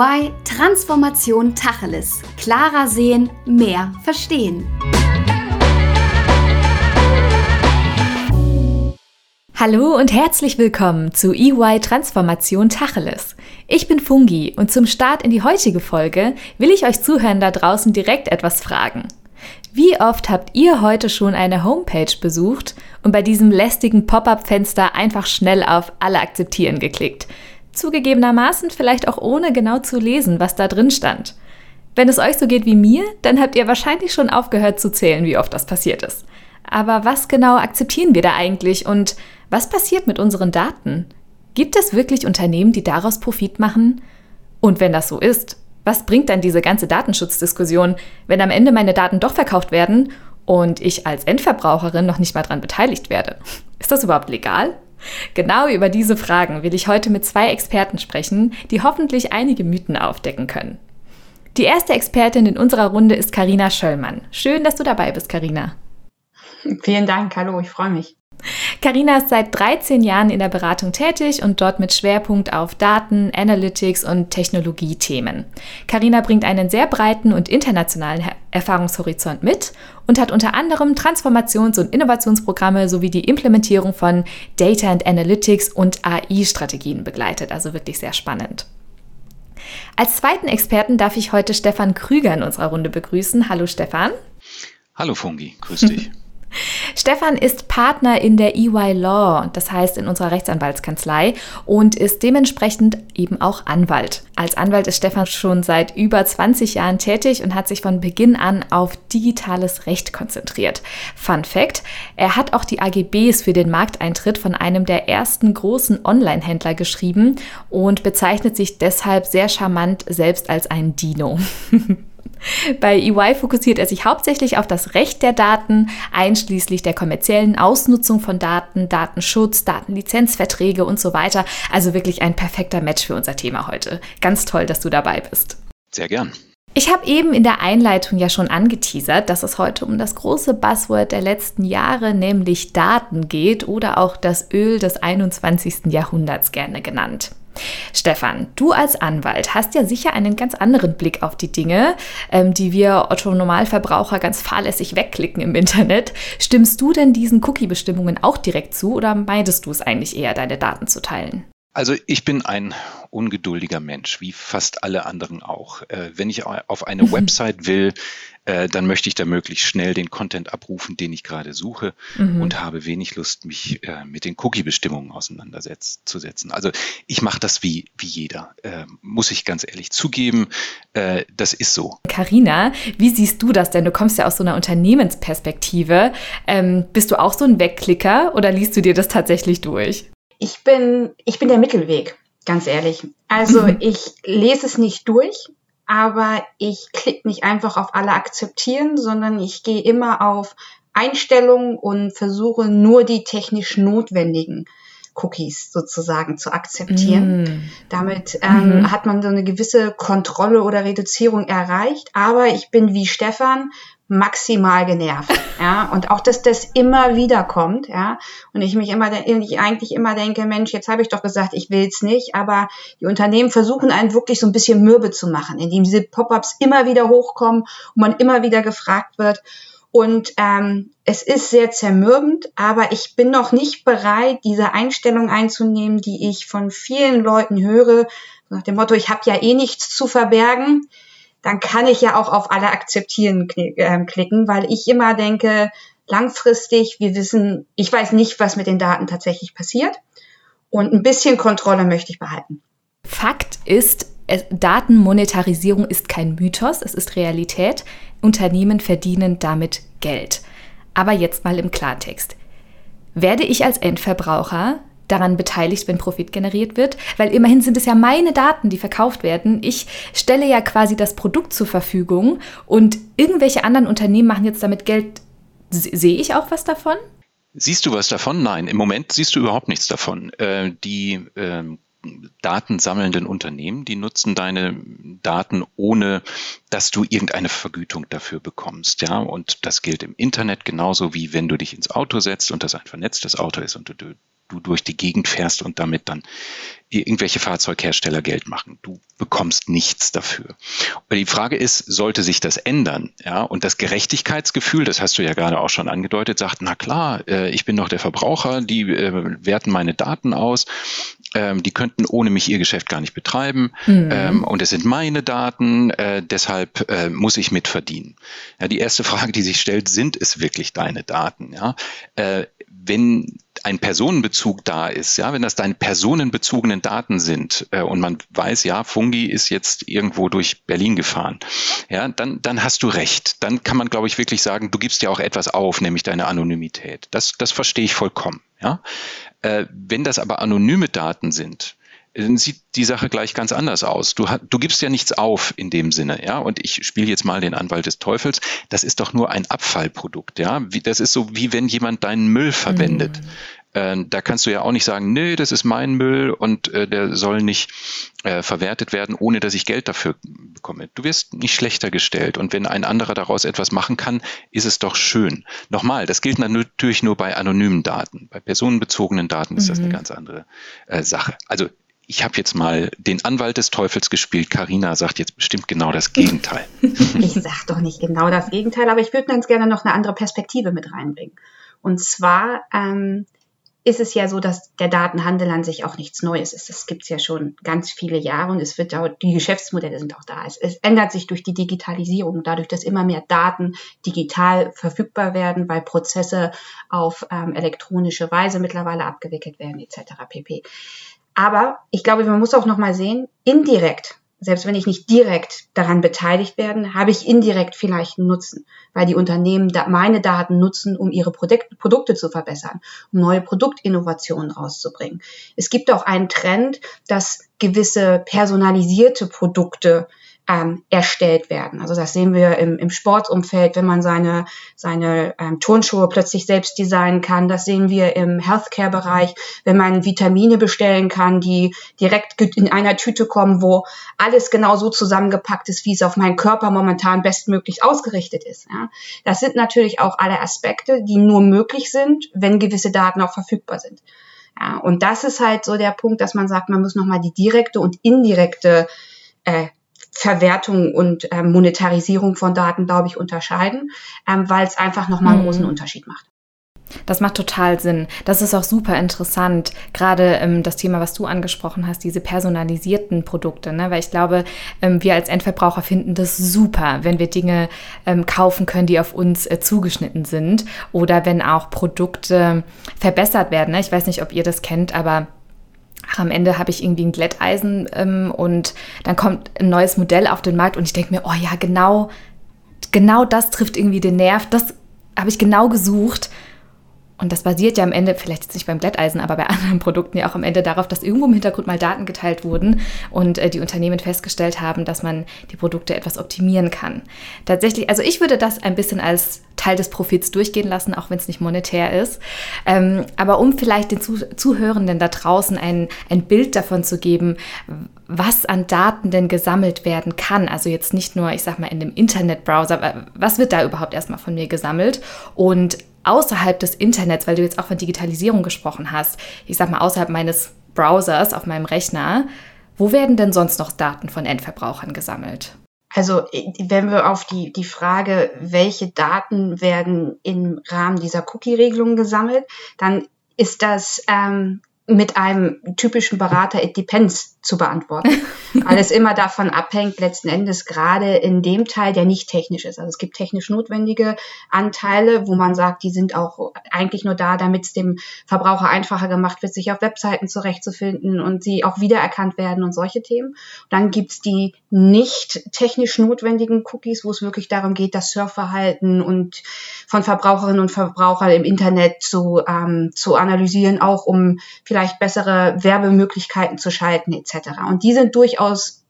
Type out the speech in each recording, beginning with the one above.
EY Transformation Tacheles. Klarer sehen, mehr verstehen. Hallo und herzlich willkommen zu EY Transformation Tacheles. Ich bin Fungi und zum Start in die heutige Folge will ich euch Zuhören da draußen direkt etwas fragen. Wie oft habt ihr heute schon eine Homepage besucht und bei diesem lästigen Pop-up-Fenster einfach schnell auf Alle akzeptieren geklickt? Zugegebenermaßen vielleicht auch ohne genau zu lesen, was da drin stand. Wenn es euch so geht wie mir, dann habt ihr wahrscheinlich schon aufgehört zu zählen, wie oft das passiert ist. Aber was genau akzeptieren wir da eigentlich und was passiert mit unseren Daten? Gibt es wirklich Unternehmen, die daraus Profit machen? Und wenn das so ist, was bringt dann diese ganze Datenschutzdiskussion, wenn am Ende meine Daten doch verkauft werden und ich als Endverbraucherin noch nicht mal daran beteiligt werde? Ist das überhaupt legal? Genau über diese Fragen will ich heute mit zwei Experten sprechen, die hoffentlich einige Mythen aufdecken können. Die erste Expertin in unserer Runde ist Karina Schöllmann. Schön, dass du dabei bist, Karina. Vielen Dank, hallo, ich freue mich. Carina ist seit 13 Jahren in der Beratung tätig und dort mit Schwerpunkt auf Daten, Analytics und Technologiethemen. Carina bringt einen sehr breiten und internationalen Erfahrungshorizont mit und hat unter anderem Transformations- und Innovationsprogramme sowie die Implementierung von Data and Analytics und AI-Strategien begleitet. Also wirklich sehr spannend. Als zweiten Experten darf ich heute Stefan Krüger in unserer Runde begrüßen. Hallo Stefan. Hallo Fungi, grüß dich. Stefan ist Partner in der EY Law, das heißt in unserer Rechtsanwaltskanzlei und ist dementsprechend eben auch Anwalt. Als Anwalt ist Stefan schon seit über 20 Jahren tätig und hat sich von Beginn an auf digitales Recht konzentriert. Fun Fact, er hat auch die AGBs für den Markteintritt von einem der ersten großen Online-Händler geschrieben und bezeichnet sich deshalb sehr charmant selbst als ein Dino. Bei EY fokussiert er sich hauptsächlich auf das Recht der Daten, einschließlich der kommerziellen Ausnutzung von Daten, Datenschutz, Datenlizenzverträge und so weiter. Also wirklich ein perfekter Match für unser Thema heute. Ganz toll, dass du dabei bist. Sehr gern. Ich habe eben in der Einleitung ja schon angeteasert, dass es heute um das große Buzzword der letzten Jahre, nämlich Daten geht oder auch das Öl des 21. Jahrhunderts gerne genannt. Stefan, du als Anwalt hast ja sicher einen ganz anderen Blick auf die Dinge, ähm, die wir Otto Normalverbraucher ganz fahrlässig wegklicken im Internet. Stimmst du denn diesen Cookie-Bestimmungen auch direkt zu oder meidest du es eigentlich eher, deine Daten zu teilen? Also ich bin ein ungeduldiger Mensch, wie fast alle anderen auch. Äh, wenn ich auf eine mhm. Website will, äh, dann möchte ich da möglichst schnell den Content abrufen, den ich gerade suche mhm. und habe wenig Lust, mich äh, mit den Cookie-Bestimmungen auseinanderzusetzen. Also ich mache das wie, wie jeder, äh, muss ich ganz ehrlich zugeben. Äh, das ist so. Carina, wie siehst du das denn? Du kommst ja aus so einer Unternehmensperspektive. Ähm, bist du auch so ein Wegklicker oder liest du dir das tatsächlich durch? Ich bin, ich bin der Mittelweg, ganz ehrlich. Also mhm. ich lese es nicht durch, aber ich klicke nicht einfach auf alle akzeptieren, sondern ich gehe immer auf Einstellungen und versuche nur die technisch notwendigen Cookies sozusagen zu akzeptieren. Mm. Damit ähm, mhm. hat man so eine gewisse Kontrolle oder Reduzierung erreicht. Aber ich bin wie Stefan maximal genervt, ja, und auch, dass das immer wieder kommt, ja, und ich mich immer, ich eigentlich immer denke, Mensch, jetzt habe ich doch gesagt, ich will's nicht, aber die Unternehmen versuchen einen wirklich so ein bisschen mürbe zu machen, indem diese Pop-ups immer wieder hochkommen und man immer wieder gefragt wird und ähm, es ist sehr zermürbend, aber ich bin noch nicht bereit, diese Einstellung einzunehmen, die ich von vielen Leuten höre, nach dem Motto, ich habe ja eh nichts zu verbergen dann kann ich ja auch auf alle akzeptieren ähm, klicken, weil ich immer denke, langfristig, wir wissen, ich weiß nicht, was mit den Daten tatsächlich passiert und ein bisschen Kontrolle möchte ich behalten. Fakt ist, Datenmonetarisierung ist kein Mythos, es ist Realität. Unternehmen verdienen damit Geld. Aber jetzt mal im Klartext. Werde ich als Endverbraucher daran beteiligt, wenn Profit generiert wird, weil immerhin sind es ja meine Daten, die verkauft werden. Ich stelle ja quasi das Produkt zur Verfügung und irgendwelche anderen Unternehmen machen jetzt damit Geld. Sehe ich auch was davon? Siehst du was davon? Nein, im Moment siehst du überhaupt nichts davon. Äh, die äh, datensammelnden Unternehmen, die nutzen deine Daten, ohne dass du irgendeine Vergütung dafür bekommst. Ja, und das gilt im Internet genauso wie wenn du dich ins Auto setzt und das ein vernetztes Auto ist und du du durch die Gegend fährst und damit dann irgendwelche Fahrzeughersteller Geld machen. Du bekommst nichts dafür. Aber die Frage ist, sollte sich das ändern? Ja, und das Gerechtigkeitsgefühl, das hast du ja gerade auch schon angedeutet, sagt, na klar, äh, ich bin doch der Verbraucher, die äh, werten meine Daten aus, ähm, die könnten ohne mich ihr Geschäft gar nicht betreiben mhm. ähm, und es sind meine Daten, äh, deshalb muss ich mitverdienen. Ja, die erste Frage, die sich stellt, sind es wirklich deine Daten? Ja? Wenn ein Personenbezug da ist, ja, wenn das deine personenbezogenen Daten sind äh, und man weiß, ja, Fungi ist jetzt irgendwo durch Berlin gefahren, ja, dann, dann hast du recht. Dann kann man, glaube ich, wirklich sagen, du gibst ja auch etwas auf, nämlich deine Anonymität. Das, das verstehe ich vollkommen. Ja. Äh, wenn das aber anonyme Daten sind, sieht die Sache gleich ganz anders aus. Du, du gibst ja nichts auf in dem Sinne, ja. Und ich spiele jetzt mal den Anwalt des Teufels. Das ist doch nur ein Abfallprodukt, ja. Wie, das ist so wie wenn jemand deinen Müll verwendet. Mhm. Äh, da kannst du ja auch nicht sagen, nee, das ist mein Müll und äh, der soll nicht äh, verwertet werden, ohne dass ich Geld dafür bekomme. Du wirst nicht schlechter gestellt und wenn ein anderer daraus etwas machen kann, ist es doch schön. Nochmal, das gilt natürlich nur bei anonymen Daten. Bei personenbezogenen Daten ist mhm. das eine mhm. ganz andere äh, Sache. Also ich habe jetzt mal den Anwalt des Teufels gespielt. Karina sagt jetzt bestimmt genau das Gegenteil. ich sage doch nicht genau das Gegenteil, aber ich würde ganz gerne noch eine andere Perspektive mit reinbringen. Und zwar ähm, ist es ja so, dass der Datenhandel an sich auch nichts Neues ist. Das gibt es ja schon ganz viele Jahre und es wird auch, die Geschäftsmodelle sind auch da. Es, es, ändert sich durch die Digitalisierung, dadurch, dass immer mehr Daten digital verfügbar werden, weil Prozesse auf ähm, elektronische Weise mittlerweile abgewickelt werden, etc. pp. Aber ich glaube, man muss auch nochmal sehen, indirekt, selbst wenn ich nicht direkt daran beteiligt werde, habe ich indirekt vielleicht einen Nutzen, weil die Unternehmen meine Daten nutzen, um ihre Produkt, Produkte zu verbessern, um neue Produktinnovationen rauszubringen. Es gibt auch einen Trend, dass gewisse personalisierte Produkte ähm, erstellt werden. Also das sehen wir im, im Sportumfeld, wenn man seine, seine ähm, Turnschuhe plötzlich selbst designen kann. Das sehen wir im Healthcare-Bereich, wenn man Vitamine bestellen kann, die direkt in einer Tüte kommen, wo alles genau so zusammengepackt ist, wie es auf meinen Körper momentan bestmöglich ausgerichtet ist. Ja. Das sind natürlich auch alle Aspekte, die nur möglich sind, wenn gewisse Daten auch verfügbar sind. Ja, und das ist halt so der Punkt, dass man sagt, man muss nochmal die direkte und indirekte äh, Verwertung und ähm, Monetarisierung von Daten, glaube ich, unterscheiden, ähm, weil es einfach nochmal einen mhm. großen Unterschied macht. Das macht total Sinn. Das ist auch super interessant. Gerade ähm, das Thema, was du angesprochen hast, diese personalisierten Produkte. Ne? Weil ich glaube, ähm, wir als Endverbraucher finden das super, wenn wir Dinge ähm, kaufen können, die auf uns äh, zugeschnitten sind. Oder wenn auch Produkte verbessert werden. Ne? Ich weiß nicht, ob ihr das kennt, aber am Ende habe ich irgendwie ein Glätteisen ähm, und dann kommt ein neues Modell auf den Markt und ich denke mir, oh ja, genau, genau das trifft irgendwie den Nerv, das habe ich genau gesucht und das basiert ja am Ende, vielleicht jetzt nicht beim Glätteisen, aber bei anderen Produkten ja auch am Ende darauf, dass irgendwo im Hintergrund mal Daten geteilt wurden und äh, die Unternehmen festgestellt haben, dass man die Produkte etwas optimieren kann. Tatsächlich, also ich würde das ein bisschen als Teil des Profits durchgehen lassen, auch wenn es nicht monetär ist. Ähm, aber um vielleicht den Zuh Zuhörenden da draußen ein, ein Bild davon zu geben, was an Daten denn gesammelt werden kann. Also jetzt nicht nur, ich sag mal, in dem Internetbrowser, was wird da überhaupt erstmal von mir gesammelt und außerhalb des Internets, weil du jetzt auch von Digitalisierung gesprochen hast, ich sag mal außerhalb meines Browsers auf meinem Rechner, wo werden denn sonst noch Daten von Endverbrauchern gesammelt? Also wenn wir auf die, die Frage, welche Daten werden im Rahmen dieser Cookie-Regelung gesammelt, dann ist das ähm, mit einem typischen Berater It Depends zu beantworten. Alles immer davon abhängt, letzten Endes gerade in dem Teil, der nicht technisch ist. Also es gibt technisch notwendige Anteile, wo man sagt, die sind auch eigentlich nur da, damit es dem Verbraucher einfacher gemacht wird, sich auf Webseiten zurechtzufinden und sie auch wiedererkannt werden und solche Themen. Dann gibt's die nicht technisch notwendigen Cookies, wo es wirklich darum geht, das Surfverhalten und von Verbraucherinnen und Verbrauchern im Internet zu, ähm, zu analysieren, auch um vielleicht bessere Werbemöglichkeiten zu schalten etc etc. Und die sind durchaus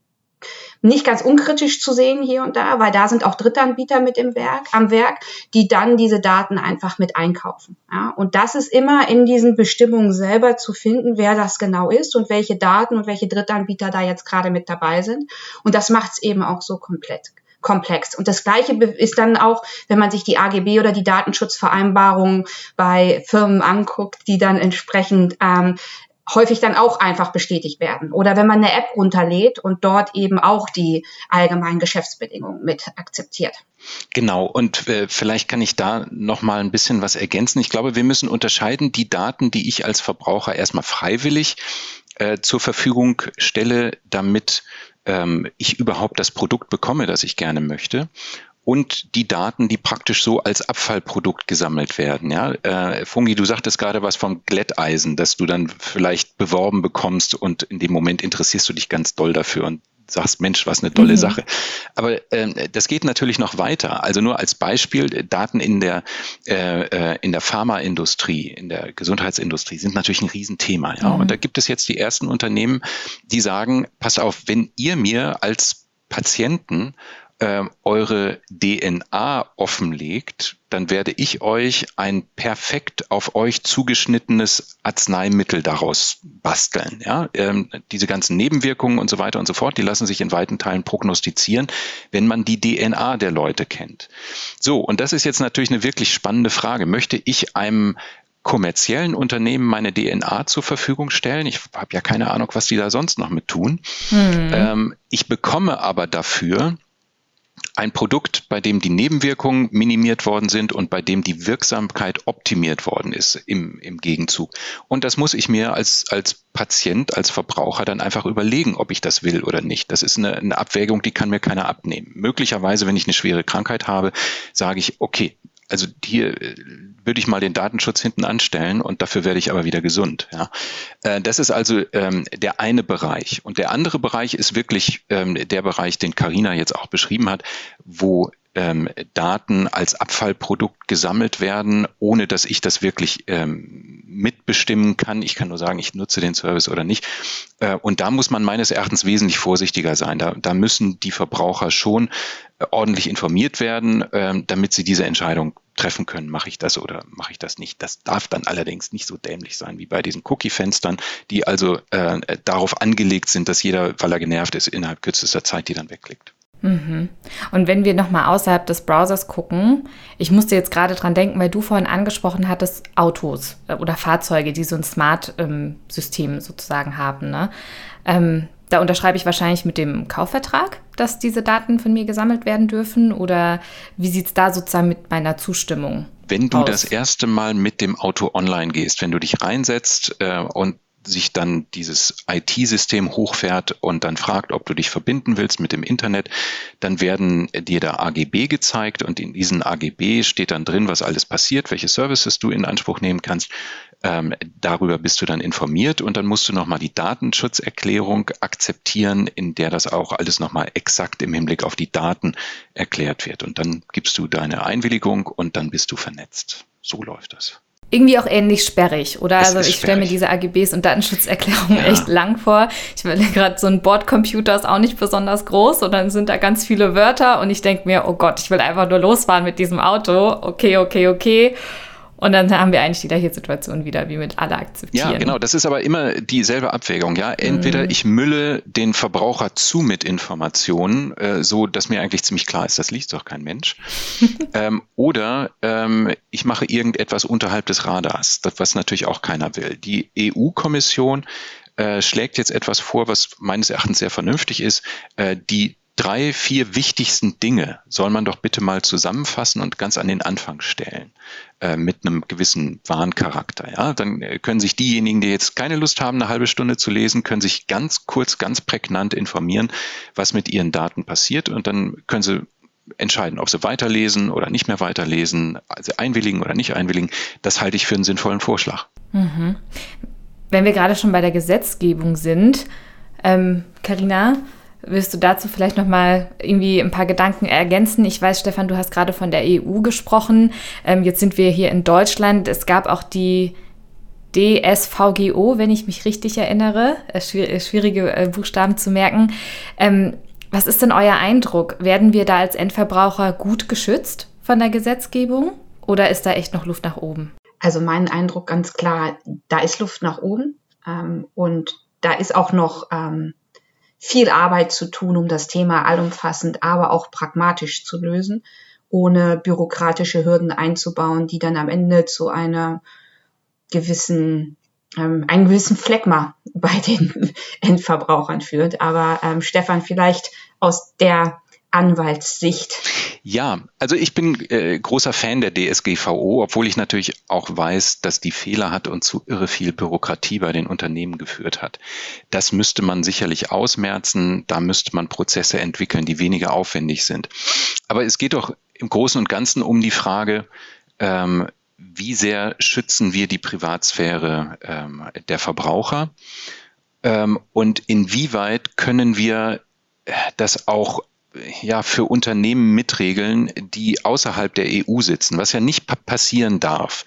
nicht ganz unkritisch zu sehen hier und da, weil da sind auch Drittanbieter mit im Werk, am Werk, die dann diese Daten einfach mit einkaufen. Ja, und das ist immer in diesen Bestimmungen selber zu finden, wer das genau ist und welche Daten und welche Drittanbieter da jetzt gerade mit dabei sind. Und das macht es eben auch so komplett komplex. Und das Gleiche ist dann auch, wenn man sich die AGB oder die Datenschutzvereinbarungen bei Firmen anguckt, die dann entsprechend ähm, häufig dann auch einfach bestätigt werden. Oder wenn man eine App runterlädt und dort eben auch die allgemeinen Geschäftsbedingungen mit akzeptiert. Genau, und äh, vielleicht kann ich da noch mal ein bisschen was ergänzen. Ich glaube, wir müssen unterscheiden die Daten, die ich als Verbraucher erstmal freiwillig äh, zur Verfügung stelle, damit ähm, ich überhaupt das Produkt bekomme, das ich gerne möchte und die Daten, die praktisch so als Abfallprodukt gesammelt werden. Ja, äh, Fungi, du sagtest gerade was vom Glätteisen, dass du dann vielleicht beworben bekommst und in dem Moment interessierst du dich ganz doll dafür und sagst, Mensch, was eine tolle mhm. Sache. Aber äh, das geht natürlich noch weiter. Also nur als Beispiel, Daten in der, äh, äh, in der Pharmaindustrie, in der Gesundheitsindustrie sind natürlich ein Riesenthema. Ja? Mhm. Und da gibt es jetzt die ersten Unternehmen, die sagen, pass auf, wenn ihr mir als Patienten äh, eure DNA offenlegt, dann werde ich euch ein perfekt auf euch zugeschnittenes Arzneimittel daraus basteln. Ja? Ähm, diese ganzen Nebenwirkungen und so weiter und so fort, die lassen sich in weiten Teilen prognostizieren, wenn man die DNA der Leute kennt. So, und das ist jetzt natürlich eine wirklich spannende Frage. Möchte ich einem kommerziellen Unternehmen meine DNA zur Verfügung stellen. Ich habe ja keine Ahnung, was die da sonst noch mit tun. Hm. Ähm, ich bekomme aber dafür ein Produkt, bei dem die Nebenwirkungen minimiert worden sind und bei dem die Wirksamkeit optimiert worden ist im, im Gegenzug. Und das muss ich mir als, als Patient, als Verbraucher dann einfach überlegen, ob ich das will oder nicht. Das ist eine, eine Abwägung, die kann mir keiner abnehmen. Möglicherweise, wenn ich eine schwere Krankheit habe, sage ich, okay, also hier äh, würde ich mal den Datenschutz hinten anstellen und dafür werde ich aber wieder gesund. Ja. Äh, das ist also ähm, der eine Bereich. Und der andere Bereich ist wirklich ähm, der Bereich, den Karina jetzt auch beschrieben hat, wo ähm, Daten als Abfallprodukt gesammelt werden, ohne dass ich das wirklich ähm, mitbestimmen kann. Ich kann nur sagen, ich nutze den Service oder nicht. Äh, und da muss man meines Erachtens wesentlich vorsichtiger sein. Da, da müssen die Verbraucher schon äh, ordentlich informiert werden, äh, damit sie diese Entscheidung treffen können, mache ich das oder mache ich das nicht. Das darf dann allerdings nicht so dämlich sein wie bei diesen Cookie-Fenstern, die also äh, darauf angelegt sind, dass jeder, weil er genervt ist, innerhalb kürzester Zeit die dann wegklickt. Mhm. Und wenn wir nochmal außerhalb des Browsers gucken, ich musste jetzt gerade dran denken, weil du vorhin angesprochen hattest, Autos äh, oder Fahrzeuge, die so ein Smart-System ähm, sozusagen haben. Ne? Ähm, da unterschreibe ich wahrscheinlich mit dem Kaufvertrag, dass diese Daten von mir gesammelt werden dürfen. Oder wie sieht es da sozusagen mit meiner Zustimmung? Wenn du aus? das erste Mal mit dem Auto online gehst, wenn du dich reinsetzt äh, und sich dann dieses IT-System hochfährt und dann fragt, ob du dich verbinden willst mit dem Internet, dann werden dir da AGB gezeigt und in diesen AGB steht dann drin, was alles passiert, welche Services du in Anspruch nehmen kannst. Ähm, darüber bist du dann informiert und dann musst du nochmal die Datenschutzerklärung akzeptieren, in der das auch alles nochmal exakt im Hinblick auf die Daten erklärt wird. Und dann gibst du deine Einwilligung und dann bist du vernetzt. So läuft das irgendwie auch ähnlich sperrig, oder? Es also ich stelle mir diese AGBs und Datenschutzerklärungen ja. echt lang vor. Ich will gerade so ein Bordcomputer ist auch nicht besonders groß und dann sind da ganz viele Wörter und ich denke mir, oh Gott, ich will einfach nur losfahren mit diesem Auto. Okay, okay, okay. Und dann haben wir eigentlich die gleiche Situation wieder, wie mit alle akzeptieren. Ja, genau. Das ist aber immer dieselbe Abwägung. Ja, entweder mhm. ich mülle den Verbraucher zu mit Informationen, äh, so dass mir eigentlich ziemlich klar ist, das liest doch kein Mensch. ähm, oder ähm, ich mache irgendetwas unterhalb des Radars, das, was natürlich auch keiner will. Die EU-Kommission äh, schlägt jetzt etwas vor, was meines Erachtens sehr vernünftig ist. Äh, die drei, vier wichtigsten Dinge soll man doch bitte mal zusammenfassen und ganz an den Anfang stellen äh, mit einem gewissen Warncharakter. Ja, dann äh, können sich diejenigen, die jetzt keine Lust haben, eine halbe Stunde zu lesen, können sich ganz kurz, ganz prägnant informieren, was mit ihren Daten passiert und dann können sie entscheiden, ob sie weiterlesen oder nicht mehr weiterlesen, also einwilligen oder nicht einwilligen. Das halte ich für einen sinnvollen Vorschlag. Mhm. Wenn wir gerade schon bei der Gesetzgebung sind, Karina, ähm, Willst du dazu vielleicht noch mal irgendwie ein paar Gedanken ergänzen? Ich weiß, Stefan, du hast gerade von der EU gesprochen. Ähm, jetzt sind wir hier in Deutschland. Es gab auch die DSVGO, wenn ich mich richtig erinnere. Äh, schwierige äh, Buchstaben zu merken. Ähm, was ist denn euer Eindruck? Werden wir da als Endverbraucher gut geschützt von der Gesetzgebung oder ist da echt noch Luft nach oben? Also mein Eindruck ganz klar, da ist Luft nach oben ähm, und da ist auch noch ähm, viel Arbeit zu tun, um das Thema allumfassend, aber auch pragmatisch zu lösen, ohne bürokratische Hürden einzubauen, die dann am Ende zu einer gewissen ähm, einen gewissen Fleckma bei den Endverbrauchern führt. Aber ähm, Stefan, vielleicht aus der Anwaltssicht. Ja, also ich bin äh, großer Fan der DSGVO, obwohl ich natürlich auch weiß, dass die Fehler hat und zu irre viel Bürokratie bei den Unternehmen geführt hat. Das müsste man sicherlich ausmerzen, da müsste man Prozesse entwickeln, die weniger aufwendig sind. Aber es geht doch im Großen und Ganzen um die Frage, ähm, wie sehr schützen wir die Privatsphäre ähm, der Verbraucher ähm, und inwieweit können wir das auch ja, für Unternehmen mitregeln, die außerhalb der EU sitzen, was ja nicht pa passieren darf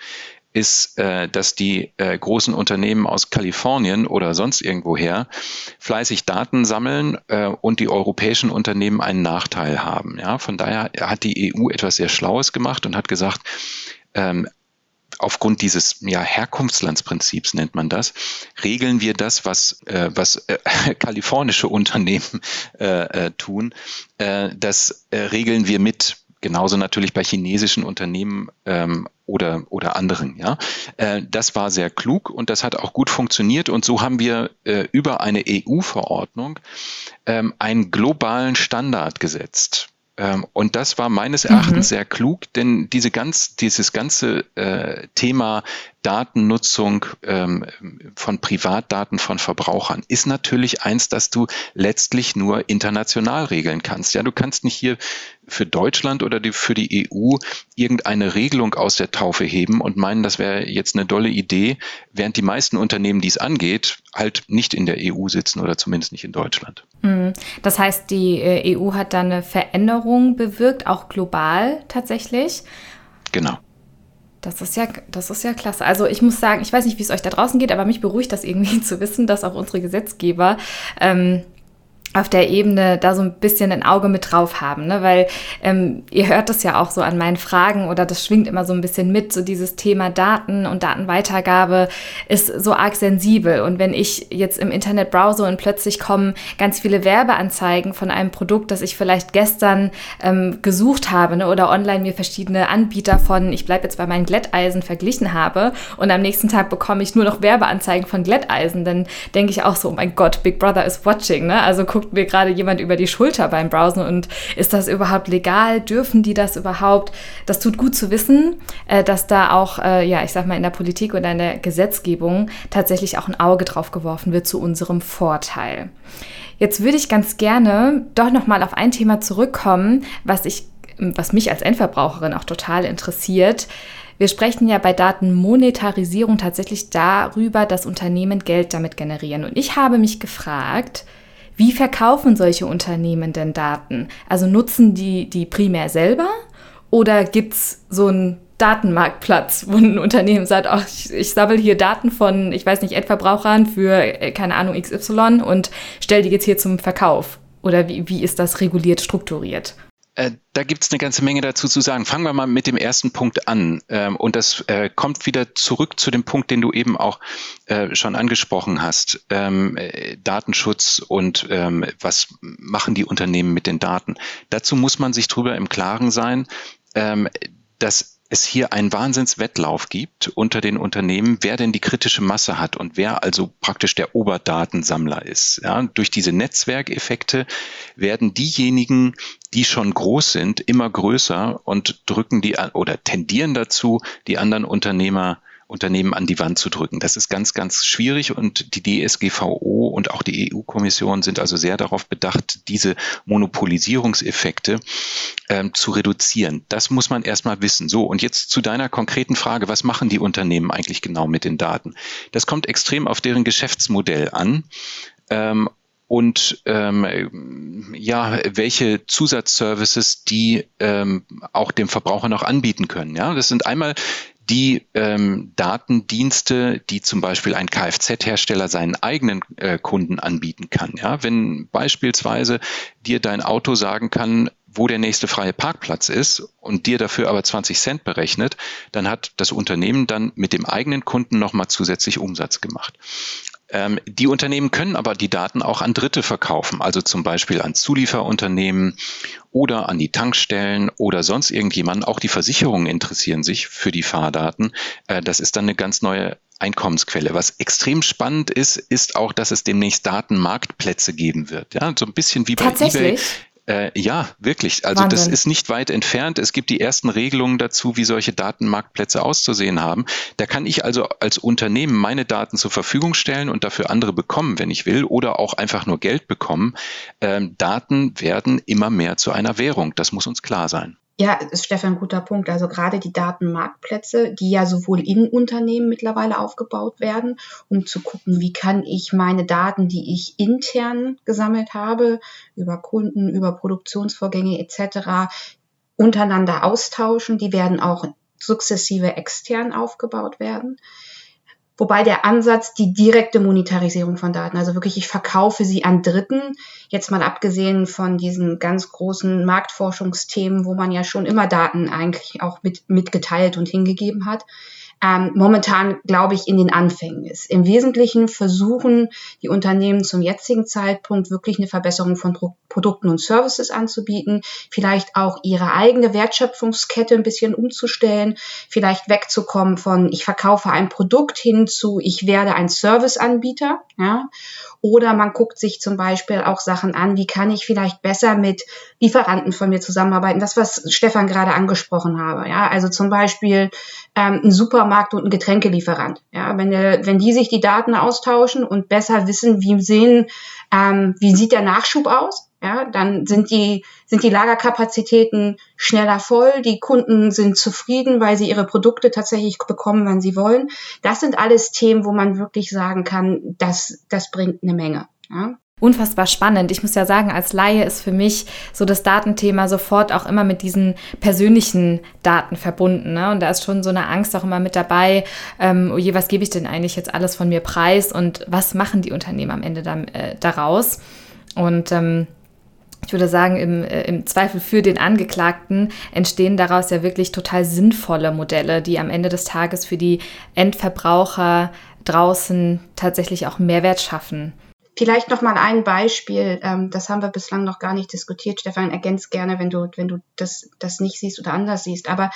ist, äh, dass die äh, großen Unternehmen aus Kalifornien oder sonst irgendwoher fleißig Daten sammeln äh, und die europäischen Unternehmen einen Nachteil haben. Ja, von daher hat die EU etwas sehr Schlaues gemacht und hat gesagt, ähm, aufgrund dieses ja, Herkunftslandsprinzips nennt man das, regeln wir das, was, äh, was äh, kalifornische Unternehmen äh, äh, tun, äh, das äh, regeln wir mit. Genauso natürlich bei chinesischen Unternehmen ähm, oder, oder anderen. Ja, das war sehr klug und das hat auch gut funktioniert. Und so haben wir über eine EU-Verordnung ähm, einen globalen Standard gesetzt und das war meines Erachtens mhm. sehr klug, denn diese ganz, dieses ganze äh, Thema Datennutzung ähm, von Privatdaten von Verbrauchern ist natürlich eins, das du letztlich nur international regeln kannst. Ja, du kannst nicht hier für Deutschland oder die, für die EU irgendeine Regelung aus der Taufe heben und meinen, das wäre jetzt eine dolle Idee, während die meisten Unternehmen, die es angeht, halt nicht in der EU sitzen oder zumindest nicht in Deutschland. Hm. Das heißt, die äh, EU hat da eine Veränderung bewirkt, auch global tatsächlich. Genau. Das ist ja, das ist ja klasse. Also ich muss sagen, ich weiß nicht, wie es euch da draußen geht, aber mich beruhigt das irgendwie zu wissen, dass auch unsere Gesetzgeber ähm, auf der Ebene da so ein bisschen ein Auge mit drauf haben, ne? weil ähm, ihr hört das ja auch so an meinen Fragen oder das schwingt immer so ein bisschen mit, so dieses Thema Daten und Datenweitergabe ist so arg sensibel und wenn ich jetzt im Internet browse und plötzlich kommen ganz viele Werbeanzeigen von einem Produkt, das ich vielleicht gestern ähm, gesucht habe ne? oder online mir verschiedene Anbieter von, ich bleibe jetzt bei meinen Glätteisen verglichen habe und am nächsten Tag bekomme ich nur noch Werbeanzeigen von Glätteisen, dann denke ich auch so, oh mein Gott, Big Brother is watching, ne? also guck guckt mir gerade jemand über die Schulter beim Browsen und ist das überhaupt legal? Dürfen die das überhaupt? Das tut gut zu wissen, äh, dass da auch, äh, ja, ich sag mal, in der Politik oder in der Gesetzgebung tatsächlich auch ein Auge drauf geworfen wird zu unserem Vorteil. Jetzt würde ich ganz gerne doch nochmal auf ein Thema zurückkommen, was ich, was mich als Endverbraucherin auch total interessiert. Wir sprechen ja bei Datenmonetarisierung tatsächlich darüber, dass Unternehmen Geld damit generieren. Und ich habe mich gefragt, wie verkaufen solche Unternehmen denn Daten? Also nutzen die die primär selber oder gibt es so einen Datenmarktplatz, wo ein Unternehmen sagt, ach, ich, ich sammle hier Daten von, ich weiß nicht, Endverbrauchern für, äh, keine Ahnung, XY und stelle die jetzt hier zum Verkauf? Oder wie, wie ist das reguliert strukturiert? Äh, da gibt es eine ganze Menge dazu zu sagen. Fangen wir mal mit dem ersten Punkt an. Ähm, und das äh, kommt wieder zurück zu dem Punkt, den du eben auch äh, schon angesprochen hast. Ähm, Datenschutz und ähm, was machen die Unternehmen mit den Daten. Dazu muss man sich drüber im Klaren sein, dass es hier einen Wahnsinnswettlauf gibt unter den Unternehmen, wer denn die kritische Masse hat und wer also praktisch der Oberdatensammler ist. Ja, durch diese Netzwerkeffekte werden diejenigen, die schon groß sind, immer größer und drücken die oder tendieren dazu, die anderen Unternehmer Unternehmen an die Wand zu drücken. Das ist ganz, ganz schwierig und die DSGVO und auch die EU-Kommission sind also sehr darauf bedacht, diese Monopolisierungseffekte ähm, zu reduzieren. Das muss man erstmal wissen. So, und jetzt zu deiner konkreten Frage, was machen die Unternehmen eigentlich genau mit den Daten? Das kommt extrem auf deren Geschäftsmodell an. Ähm, und ähm, ja, welche Zusatzservices die ähm, auch dem Verbraucher noch anbieten können. Ja, das sind einmal die ähm, Datendienste, die zum Beispiel ein Kfz-Hersteller seinen eigenen äh, Kunden anbieten kann. Ja, wenn beispielsweise dir dein Auto sagen kann, wo der nächste freie Parkplatz ist und dir dafür aber 20 Cent berechnet, dann hat das Unternehmen dann mit dem eigenen Kunden nochmal zusätzlich Umsatz gemacht. Ähm, die Unternehmen können aber die Daten auch an Dritte verkaufen, also zum Beispiel an Zulieferunternehmen oder an die Tankstellen oder sonst irgendjemanden. Auch die Versicherungen interessieren sich für die Fahrdaten. Äh, das ist dann eine ganz neue Einkommensquelle. Was extrem spannend ist, ist auch, dass es demnächst Datenmarktplätze geben wird. Ja, so ein bisschen wie bei eBay. Äh, ja, wirklich. Also Wahnsinn. das ist nicht weit entfernt. Es gibt die ersten Regelungen dazu, wie solche Datenmarktplätze auszusehen haben. Da kann ich also als Unternehmen meine Daten zur Verfügung stellen und dafür andere bekommen, wenn ich will, oder auch einfach nur Geld bekommen. Ähm, Daten werden immer mehr zu einer Währung. Das muss uns klar sein. Ja, ist Stefan ein guter Punkt. Also gerade die Datenmarktplätze, die ja sowohl in Unternehmen mittlerweile aufgebaut werden, um zu gucken, wie kann ich meine Daten, die ich intern gesammelt habe, über Kunden, über Produktionsvorgänge etc., untereinander austauschen. Die werden auch sukzessive extern aufgebaut werden. Wobei der Ansatz die direkte Monetarisierung von Daten, also wirklich ich verkaufe sie an Dritten, jetzt mal abgesehen von diesen ganz großen Marktforschungsthemen, wo man ja schon immer Daten eigentlich auch mit, mitgeteilt und hingegeben hat, ähm, momentan, glaube ich, in den Anfängen ist. Im Wesentlichen versuchen die Unternehmen zum jetzigen Zeitpunkt wirklich eine Verbesserung von Pro Produkten und Services anzubieten, vielleicht auch ihre eigene Wertschöpfungskette ein bisschen umzustellen, vielleicht wegzukommen von ich verkaufe ein Produkt hin zu ich werde ein Serviceanbieter, ja, oder man guckt sich zum Beispiel auch Sachen an, wie kann ich vielleicht besser mit Lieferanten von mir zusammenarbeiten. Das, was Stefan gerade angesprochen habe. Ja, also zum Beispiel ähm, ein Supermarkt und ein Getränkelieferant. Ja, wenn, der, wenn die sich die Daten austauschen und besser wissen, wie sehen, ähm, wie sieht der Nachschub aus, ja, dann sind die, sind die Lagerkapazitäten schneller voll, die Kunden sind zufrieden, weil sie ihre Produkte tatsächlich bekommen, wann sie wollen. Das sind alles Themen, wo man wirklich sagen kann, das, das bringt eine Menge. Ja unfassbar spannend. Ich muss ja sagen, als Laie ist für mich so das Datenthema sofort auch immer mit diesen persönlichen Daten verbunden. Ne? Und da ist schon so eine Angst auch immer mit dabei, ähm, oh je, was gebe ich denn eigentlich jetzt alles von mir preis und was machen die Unternehmen am Ende dann, äh, daraus? Und ähm, ich würde sagen, im, äh, im Zweifel für den Angeklagten entstehen daraus ja wirklich total sinnvolle Modelle, die am Ende des Tages für die Endverbraucher draußen tatsächlich auch Mehrwert schaffen. Vielleicht noch mal ein Beispiel, ähm, das haben wir bislang noch gar nicht diskutiert. Stefan, ergänzt gerne, wenn du, wenn du das, das nicht siehst oder anders siehst. Aber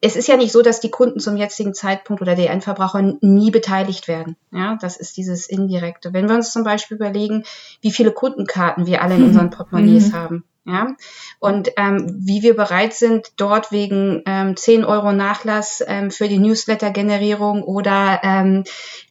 es ist ja nicht so, dass die Kunden zum jetzigen Zeitpunkt oder der Endverbraucher nie beteiligt werden. Ja, das ist dieses Indirekte. Wenn wir uns zum Beispiel überlegen, wie viele Kundenkarten wir alle in unseren Portemonnaies mhm. haben. Ja, und ähm, wie wir bereit sind, dort wegen ähm, 10 Euro Nachlass ähm, für die Newsletter-Generierung oder ähm,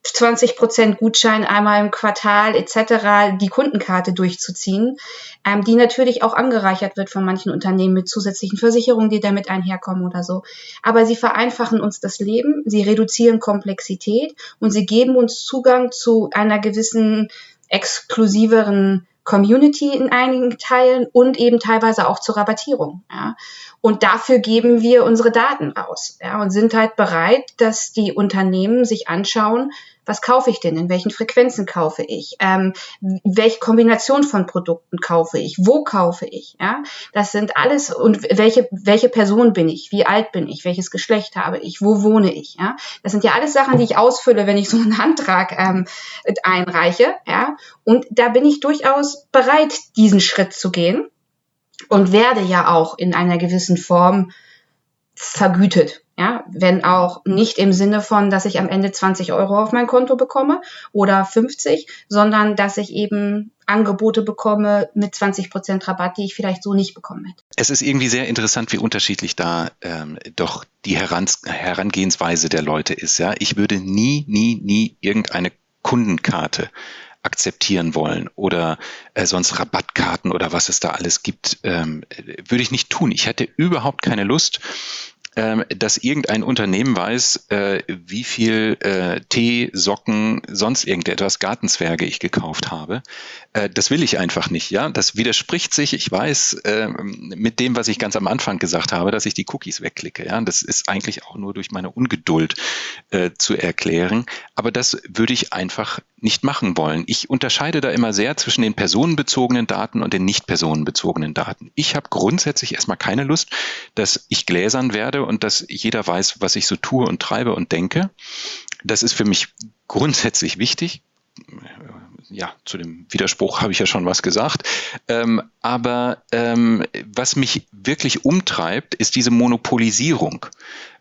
20 Prozent Gutschein einmal im Quartal etc. die Kundenkarte durchzuziehen, ähm, die natürlich auch angereichert wird von manchen Unternehmen mit zusätzlichen Versicherungen, die damit einherkommen oder so. Aber sie vereinfachen uns das Leben, sie reduzieren Komplexität und sie geben uns Zugang zu einer gewissen exklusiveren Community in einigen Teilen und eben teilweise auch zur Rabattierung. Ja. Und dafür geben wir unsere Daten aus ja, und sind halt bereit, dass die Unternehmen sich anschauen, was kaufe ich denn, in welchen Frequenzen kaufe ich, ähm, welche Kombination von Produkten kaufe ich, wo kaufe ich, ja, das sind alles und welche welche Person bin ich, wie alt bin ich, welches Geschlecht habe ich, wo wohne ich, ja, das sind ja alles Sachen, die ich ausfülle, wenn ich so einen Antrag ähm, einreiche, ja, und da bin ich durchaus bereit, diesen Schritt zu gehen und werde ja auch in einer gewissen Form vergütet. Ja, wenn auch nicht im Sinne von, dass ich am Ende 20 Euro auf mein Konto bekomme oder 50, sondern dass ich eben Angebote bekomme mit 20 Prozent Rabatt, die ich vielleicht so nicht bekommen hätte. Es ist irgendwie sehr interessant, wie unterschiedlich da ähm, doch die Herans Herangehensweise der Leute ist. Ja, ich würde nie, nie, nie irgendeine Kundenkarte akzeptieren wollen oder äh, sonst Rabattkarten oder was es da alles gibt, ähm, würde ich nicht tun. Ich hätte überhaupt keine Lust, ähm, dass irgendein Unternehmen weiß, äh, wie viel äh, Tee, Socken, sonst irgendetwas Gartenzwerge ich gekauft habe. Äh, das will ich einfach nicht. Ja, das widerspricht sich. Ich weiß äh, mit dem, was ich ganz am Anfang gesagt habe, dass ich die Cookies wegklicke. Ja, das ist eigentlich auch nur durch meine Ungeduld äh, zu erklären. Aber das würde ich einfach nicht machen wollen. Ich unterscheide da immer sehr zwischen den personenbezogenen Daten und den nicht personenbezogenen Daten. Ich habe grundsätzlich erstmal keine Lust, dass ich gläsern werde und dass jeder weiß, was ich so tue und treibe und denke. Das ist für mich grundsätzlich wichtig. ja, zu dem Widerspruch habe ich ja schon was gesagt. Ähm, aber ähm, was mich wirklich umtreibt, ist diese Monopolisierung.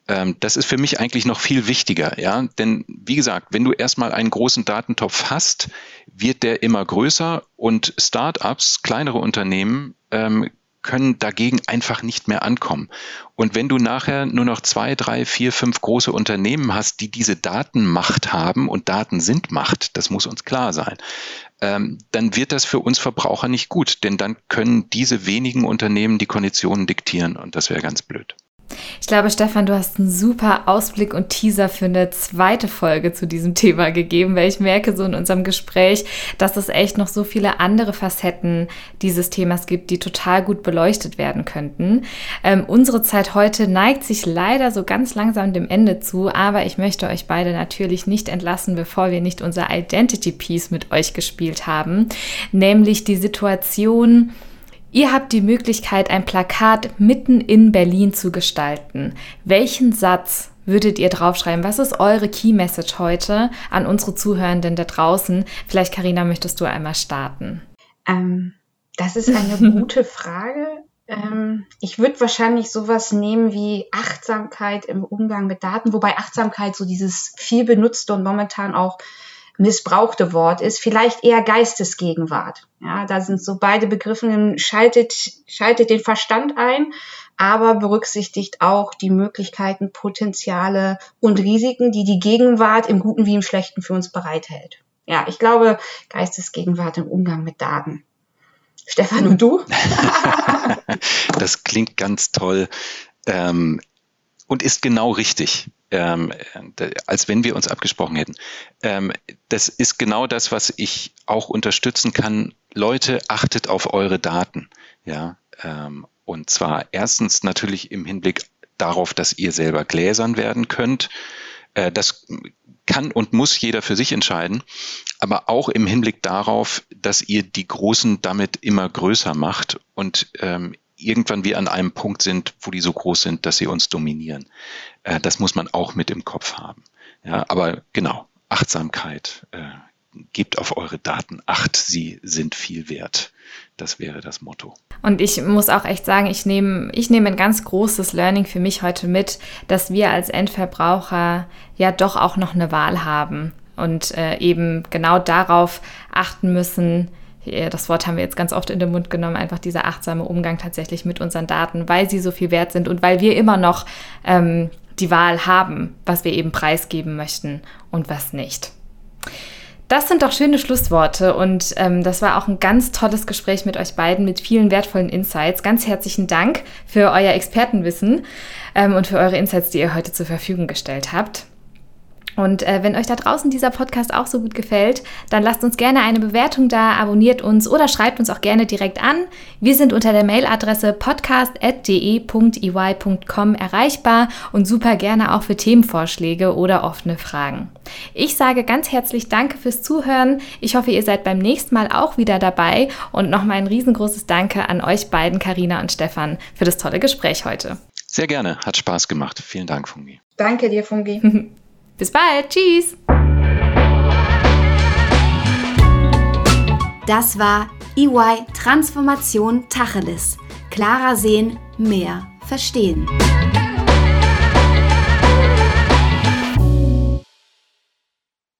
Ähm, das ist für mich eigentlich noch viel wichtiger, ja. Denn wie gesagt, wenn du erstmal einen großen Datentopf hast, wird der immer größer und Startups, kleinere Unternehmen, ähm, können dagegen einfach nicht mehr ankommen. Und wenn du nachher nur noch zwei, drei, vier, fünf große Unternehmen hast, die diese Datenmacht haben und Daten sind Macht, das muss uns klar sein, ähm, dann wird das für uns Verbraucher nicht gut, denn dann können diese wenigen Unternehmen die Konditionen diktieren und das wäre ganz blöd. Ich glaube, Stefan, du hast einen super Ausblick und Teaser für eine zweite Folge zu diesem Thema gegeben, weil ich merke so in unserem Gespräch, dass es echt noch so viele andere Facetten dieses Themas gibt, die total gut beleuchtet werden könnten. Ähm, unsere Zeit heute neigt sich leider so ganz langsam dem Ende zu, aber ich möchte euch beide natürlich nicht entlassen, bevor wir nicht unser Identity Piece mit euch gespielt haben, nämlich die Situation, Ihr habt die Möglichkeit, ein Plakat mitten in Berlin zu gestalten. Welchen Satz würdet ihr draufschreiben? Was ist eure Key Message heute an unsere Zuhörenden da draußen? Vielleicht, Karina, möchtest du einmal starten? Ähm, das ist eine gute Frage. Ähm, ich würde wahrscheinlich sowas nehmen wie Achtsamkeit im Umgang mit Daten, wobei Achtsamkeit so dieses viel benutzte und momentan auch missbrauchte Wort ist, vielleicht eher Geistesgegenwart. Ja, da sind so beide Begriffe, schaltet, schaltet den Verstand ein, aber berücksichtigt auch die Möglichkeiten, Potenziale und Risiken, die die Gegenwart im Guten wie im Schlechten für uns bereithält. Ja, ich glaube, Geistesgegenwart im Umgang mit Daten. Stefan und du? das klingt ganz toll ähm, und ist genau richtig ähm, als wenn wir uns abgesprochen hätten. Ähm, das ist genau das, was ich auch unterstützen kann. Leute, achtet auf eure Daten. Ja, ähm, und zwar erstens natürlich im Hinblick darauf, dass ihr selber gläsern werden könnt. Äh, das kann und muss jeder für sich entscheiden, aber auch im Hinblick darauf, dass ihr die Großen damit immer größer macht und ähm, irgendwann wir an einem Punkt sind, wo die so groß sind, dass sie uns dominieren. Äh, das muss man auch mit im Kopf haben. Ja, aber genau, Achtsamkeit. Äh, gebt auf eure Daten Acht, sie sind viel wert. Das wäre das Motto. Und ich muss auch echt sagen, ich nehme ich nehme ein ganz großes Learning für mich heute mit, dass wir als Endverbraucher ja doch auch noch eine Wahl haben und äh, eben genau darauf achten müssen, das Wort haben wir jetzt ganz oft in den Mund genommen, einfach dieser achtsame Umgang tatsächlich mit unseren Daten, weil sie so viel wert sind und weil wir immer noch ähm, die Wahl haben, was wir eben preisgeben möchten und was nicht. Das sind doch schöne Schlussworte und ähm, das war auch ein ganz tolles Gespräch mit euch beiden mit vielen wertvollen Insights. Ganz herzlichen Dank für euer Expertenwissen ähm, und für eure Insights, die ihr heute zur Verfügung gestellt habt. Und äh, wenn euch da draußen dieser Podcast auch so gut gefällt, dann lasst uns gerne eine Bewertung da, abonniert uns oder schreibt uns auch gerne direkt an. Wir sind unter der Mailadresse podcast.de.ey.com erreichbar und super gerne auch für Themenvorschläge oder offene Fragen. Ich sage ganz herzlich Danke fürs Zuhören. Ich hoffe, ihr seid beim nächsten Mal auch wieder dabei und nochmal ein riesengroßes Danke an euch beiden, Karina und Stefan, für das tolle Gespräch heute. Sehr gerne, hat Spaß gemacht. Vielen Dank, Fungi. Danke dir, Fungi. Bis bald. Tschüss. Das war EY Transformation Tacheles. Klarer sehen, mehr verstehen.